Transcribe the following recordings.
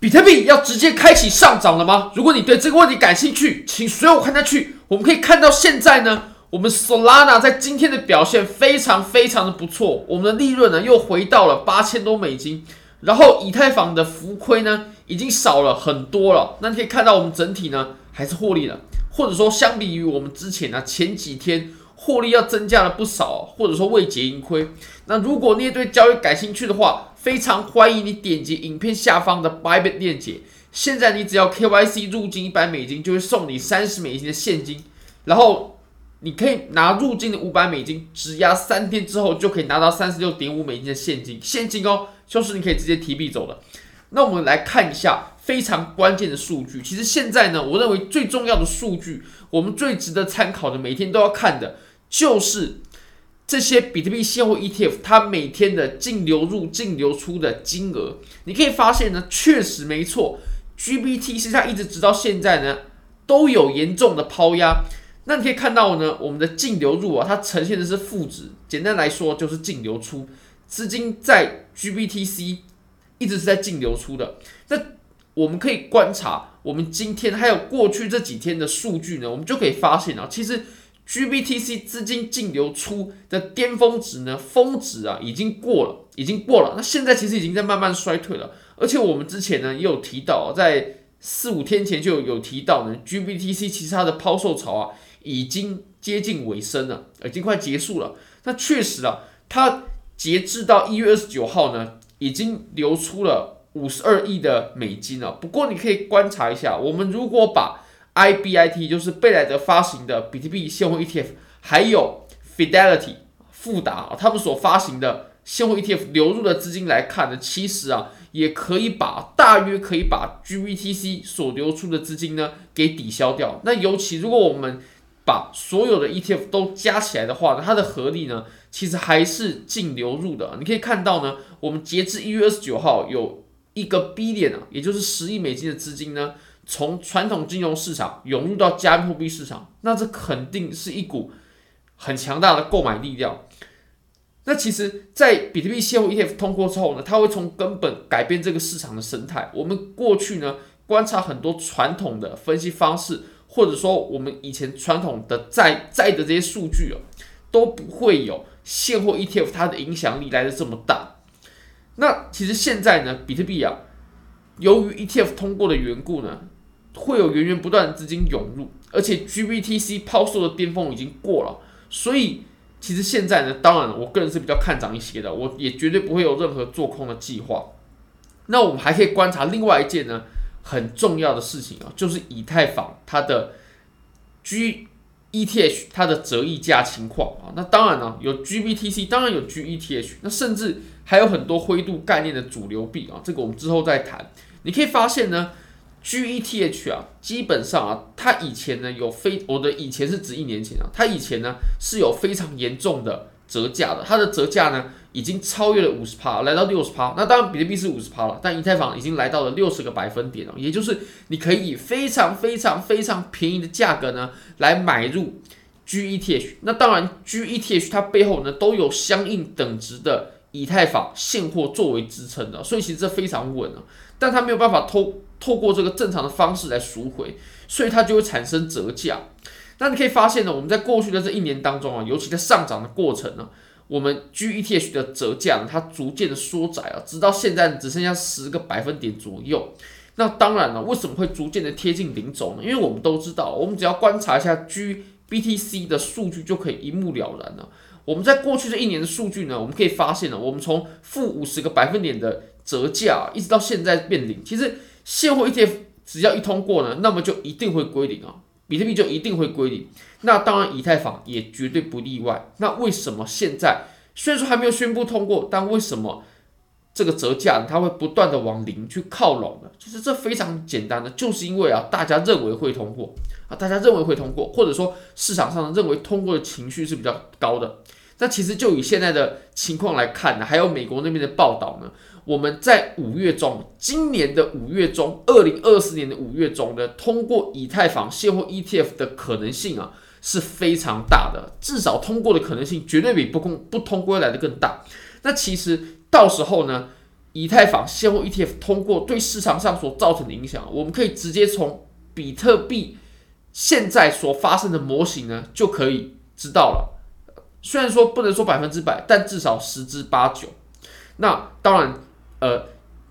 比特币要直接开启上涨了吗？如果你对这个问题感兴趣，请随我看下去。我们可以看到，现在呢，我们 Solana 在今天的表现非常非常的不错，我们的利润呢又回到了八千多美金。然后以太坊的浮亏呢已经少了很多了。那你可以看到，我们整体呢还是获利了，或者说相比于我们之前呢前几天获利要增加了不少，或者说未结盈亏。那如果你也对交易感兴趣的话，非常欢迎你点击影片下方的 Bybit 链接。现在你只要 KYC 入金一百美金，就会送你三十美金的现金。然后你可以拿入金的五百美金，质押三天之后就可以拿到三十六点五美金的现金。现金哦，就是你可以直接提币走的。那我们来看一下非常关键的数据。其实现在呢，我认为最重要的数据，我们最值得参考的，每天都要看的，就是。这些比特币现货 ETF，它每天的净流入、净流出的金额，你可以发现呢，确实没错，GBTC 它一直直到现在呢都有严重的抛压。那你可以看到呢，我们的净流入啊，它呈现的是负值，简单来说就是净流出，资金在 GBTC 一直是在净流出的。那我们可以观察，我们今天还有过去这几天的数据呢，我们就可以发现啊，其实。GBTC 资金净流出的巅峰值呢，峰值啊已经过了，已经过了。那现在其实已经在慢慢衰退了。而且我们之前呢也有提到，在四五天前就有提到呢，GBTC 其实它的抛售潮啊已经接近尾声了，已经快结束了。那确实啊，它截至到一月二十九号呢，已经流出了五十二亿的美金了。不过你可以观察一下，我们如果把 IBIT 就是贝莱德发行的比特币现货 ETF，还有 Fidelity 富达，他们所发行的现货 ETF 流入的资金来看呢，其实啊，也可以把大约可以把 GBTC 所流出的资金呢给抵消掉。那尤其如果我们把所有的 ETF 都加起来的话呢，它的合力呢，其实还是净流入的。你可以看到呢，我们截至一月二十九号有一个 billion 啊，也就是十亿美金的资金呢。从传统金融市场涌入到加密货币市场，那这肯定是一股很强大的购买力量。那其实，在比特币现货 ETF 通过之后呢，它会从根本改变这个市场的生态。我们过去呢，观察很多传统的分析方式，或者说我们以前传统的在在的这些数据哦，都不会有现货 ETF 它的影响力来得这么大。那其实现在呢，比特币啊，由于 ETF 通过的缘故呢。会有源源不断的资金涌入，而且 GBTC 抛售的巅峰已经过了，所以其实现在呢，当然我个人是比较看涨一些的，我也绝对不会有任何做空的计划。那我们还可以观察另外一件呢很重要的事情啊，就是以太坊它的 GETH 它的折溢价情况啊。那当然呢，有 GBTC，当然有 GETH，那甚至还有很多灰度概念的主流币啊，这个我们之后再谈。你可以发现呢。GETH 啊，基本上啊，它以前呢有非我的以前是指一年前啊，它以前呢是有非常严重的折价的，它的折价呢已经超越了五十趴，来到六十趴。那当然比特币是五十趴了，但以太坊已经来到了六十个百分点了，也就是你可以以非常非常非常便宜的价格呢来买入 GETH。那当然 GETH 它背后呢都有相应等值的以太坊现货作为支撑的，所以其实这非常稳啊，但它没有办法偷。透过这个正常的方式来赎回，所以它就会产生折价。那你可以发现呢，我们在过去的这一年当中啊，尤其在上涨的过程呢，我们 GETH 的折价呢，它逐渐的缩窄啊，直到现在只剩下十个百分点左右。那当然了，为什么会逐渐的贴近零轴呢？因为我们都知道，我们只要观察一下 GBTC 的数据就可以一目了然了。我们在过去这一年的数据呢，我们可以发现呢，我们从负五十个百分点的折价一直到现在变零，其实。现货 ETF 只要一通过呢，那么就一定会归零啊，比特币就一定会归零。那当然，以太坊也绝对不例外。那为什么现在虽然说还没有宣布通过，但为什么这个折价它会不断的往零去靠拢呢？其实这非常简单的，就是因为啊，大家认为会通过啊，大家认为会通过，或者说市场上认为通过的情绪是比较高的。那其实就以现在的情况来看呢，还有美国那边的报道呢。我们在五月中，今年的五月中，二零二四年的五月中呢通过以太坊现货 ETF 的可能性啊是非常大的，至少通过的可能性绝对比不通不通过来的更大。那其实到时候呢，以太坊现货 ETF 通过对市场上所造成的影响，我们可以直接从比特币现在所发生的模型呢就可以知道了。虽然说不能说百分之百，但至少十之八九。那当然，呃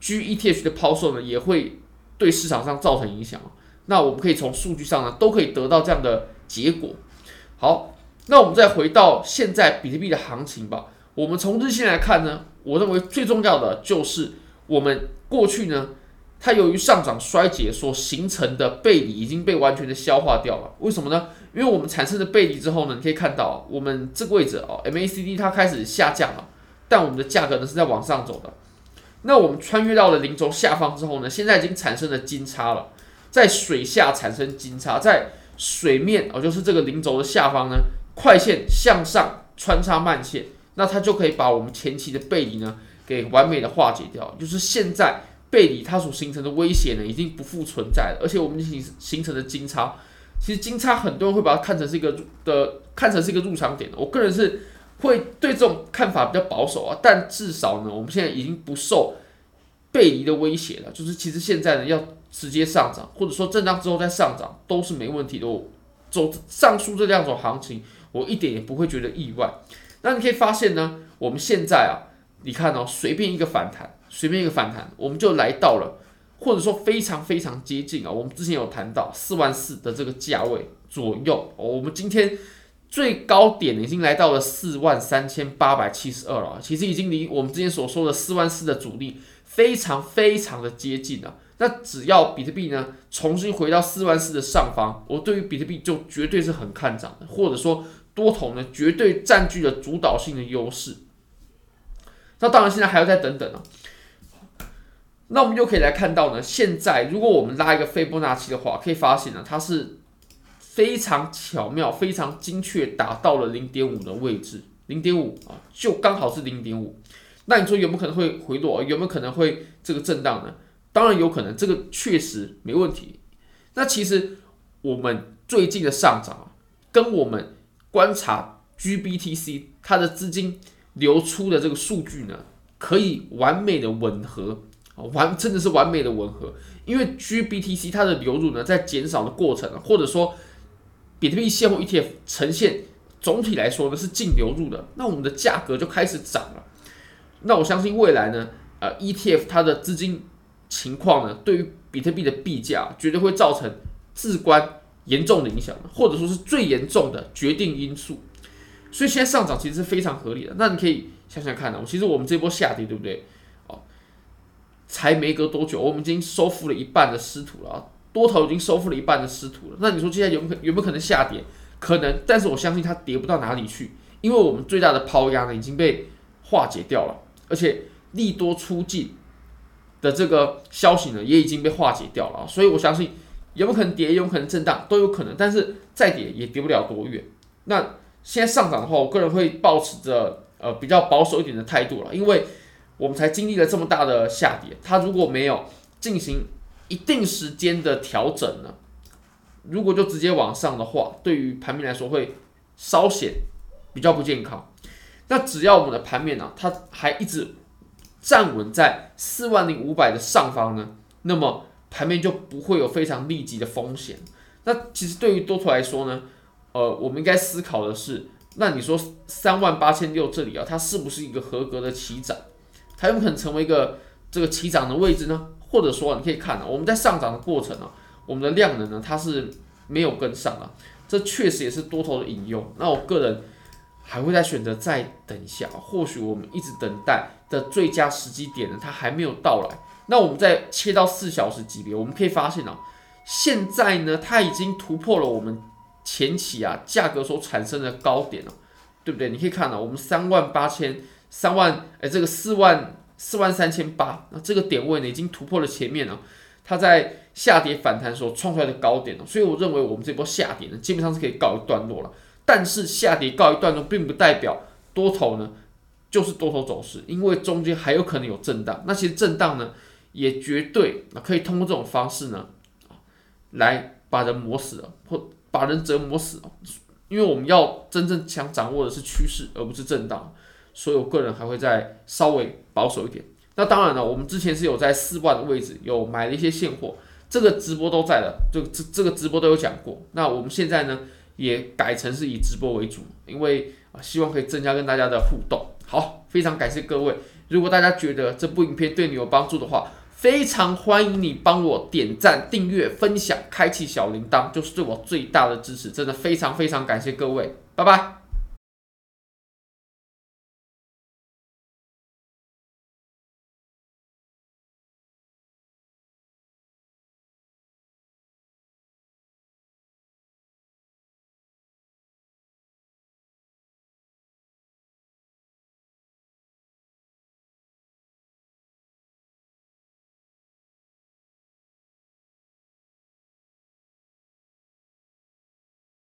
，GETH 的抛售呢也会对市场上造成影响。那我们可以从数据上呢都可以得到这样的结果。好，那我们再回到现在比特币的行情吧。我们从日线来看呢，我认为最重要的就是我们过去呢，它由于上涨衰竭所形成的背离已经被完全的消化掉了。为什么呢？因为我们产生的背离之后呢，你可以看到我们这个位置哦，MACD 它开始下降了，但我们的价格呢是在往上走的。那我们穿越到了零轴下方之后呢，现在已经产生了金叉了，在水下产生金叉，在水面哦，就是这个零轴的下方呢，快线向上穿插慢线。那它就可以把我们前期的背离呢，给完美的化解掉。就是现在背离它所形成的威胁呢，已经不复存在了。而且我们形形成的金叉，其实金叉很多人会把它看成是一个的，看成是一个入场点。我个人是会对这种看法比较保守啊。但至少呢，我们现在已经不受背离的威胁了。就是其实现在呢，要直接上涨，或者说震荡之后再上涨，都是没问题的。我走上述这两种行情，我一点也不会觉得意外。那你可以发现呢，我们现在啊，你看哦，随便一个反弹，随便一个反弹，我们就来到了，或者说非常非常接近啊。我们之前有谈到四万四的这个价位左右，我们今天最高点已经来到了四万三千八百七十二了，其实已经离我们之前所说的四万四的阻力非常非常的接近了。那只要比特币呢重新回到四万四的上方，我对于比特币就绝对是很看涨的，或者说。多头呢，绝对占据了主导性的优势。那当然，现在还要再等等呢。那我们就可以来看到呢，现在如果我们拉一个斐波那契的话，可以发现呢，它是非常巧妙、非常精确达到了零点五的位置，零点五啊，就刚好是零点五。那你说有没有可能会回落？有没有可能会这个震荡呢？当然有可能，这个确实没问题。那其实我们最近的上涨啊，跟我们观察 GBTC 它的资金流出的这个数据呢，可以完美的吻合，完真的是完美的吻合。因为 GBTC 它的流入呢，在减少的过程，或者说比特币现货 ETF 呈现总体来说呢是净流入的，那我们的价格就开始涨了。那我相信未来呢，呃，ETF 它的资金情况呢，对于比特币的币价绝对会造成至关。严重的影响，或者说是最严重的决定因素，所以现在上涨其实是非常合理的。那你可以想想看呢，其实我们这波下跌，对不对？才没隔多久，我们已经收复了一半的失土了，多头已经收复了一半的失土了。那你说现在有没有没有可能下跌？可能，但是我相信它跌不到哪里去，因为我们最大的抛压呢已经被化解掉了，而且利多出尽的这个消息呢也已经被化解掉了，所以我相信。有没有可能跌？有有可能震荡？都有可能，但是再跌也跌不了多远。那现在上涨的话，我个人会抱持着呃比较保守一点的态度了，因为我们才经历了这么大的下跌，它如果没有进行一定时间的调整呢，如果就直接往上的话，对于盘面来说会稍显比较不健康。那只要我们的盘面呢、啊，它还一直站稳在四万零五百的上方呢，那么。盘面就不会有非常立即的风险。那其实对于多头来说呢，呃，我们应该思考的是，那你说三万八千六这里啊，它是不是一个合格的起涨？才有可能成为一个这个起涨的位置呢？或者说，你可以看啊，我们在上涨的过程啊，我们的量能呢，它是没有跟上啊，这确实也是多头的引用。那我个人还会再选择再等一下，或许我们一直等待的最佳时机点呢，它还没有到来。那我们再切到四小时级别，我们可以发现啊，现在呢，它已经突破了我们前期啊价格所产生的高点了，对不对？你可以看到，我们三万八千三万，哎，这个四万四万三千八，那这个点位呢，已经突破了前面了，它在下跌反弹所创出来的高点了，所以我认为我们这波下跌呢，基本上是可以告一段落了。但是下跌告一段落，并不代表多头呢就是多头走势，因为中间还有可能有震荡。那其实震荡呢，也绝对啊，可以通过这种方式呢，来把人磨死了，或把人折磨死了。因为我们要真正想掌握的是趋势，而不是震荡。所以我个人还会再稍微保守一点。那当然了，我们之前是有在四万的位置有买了一些现货，这个直播都在了，这这这个直播都有讲过。那我们现在呢也改成是以直播为主，因为啊希望可以增加跟大家的互动。好，非常感谢各位。如果大家觉得这部影片对你有帮助的话，非常欢迎你帮我点赞、订阅、分享、开启小铃铛，就是对我最大的支持。真的非常非常感谢各位，拜拜。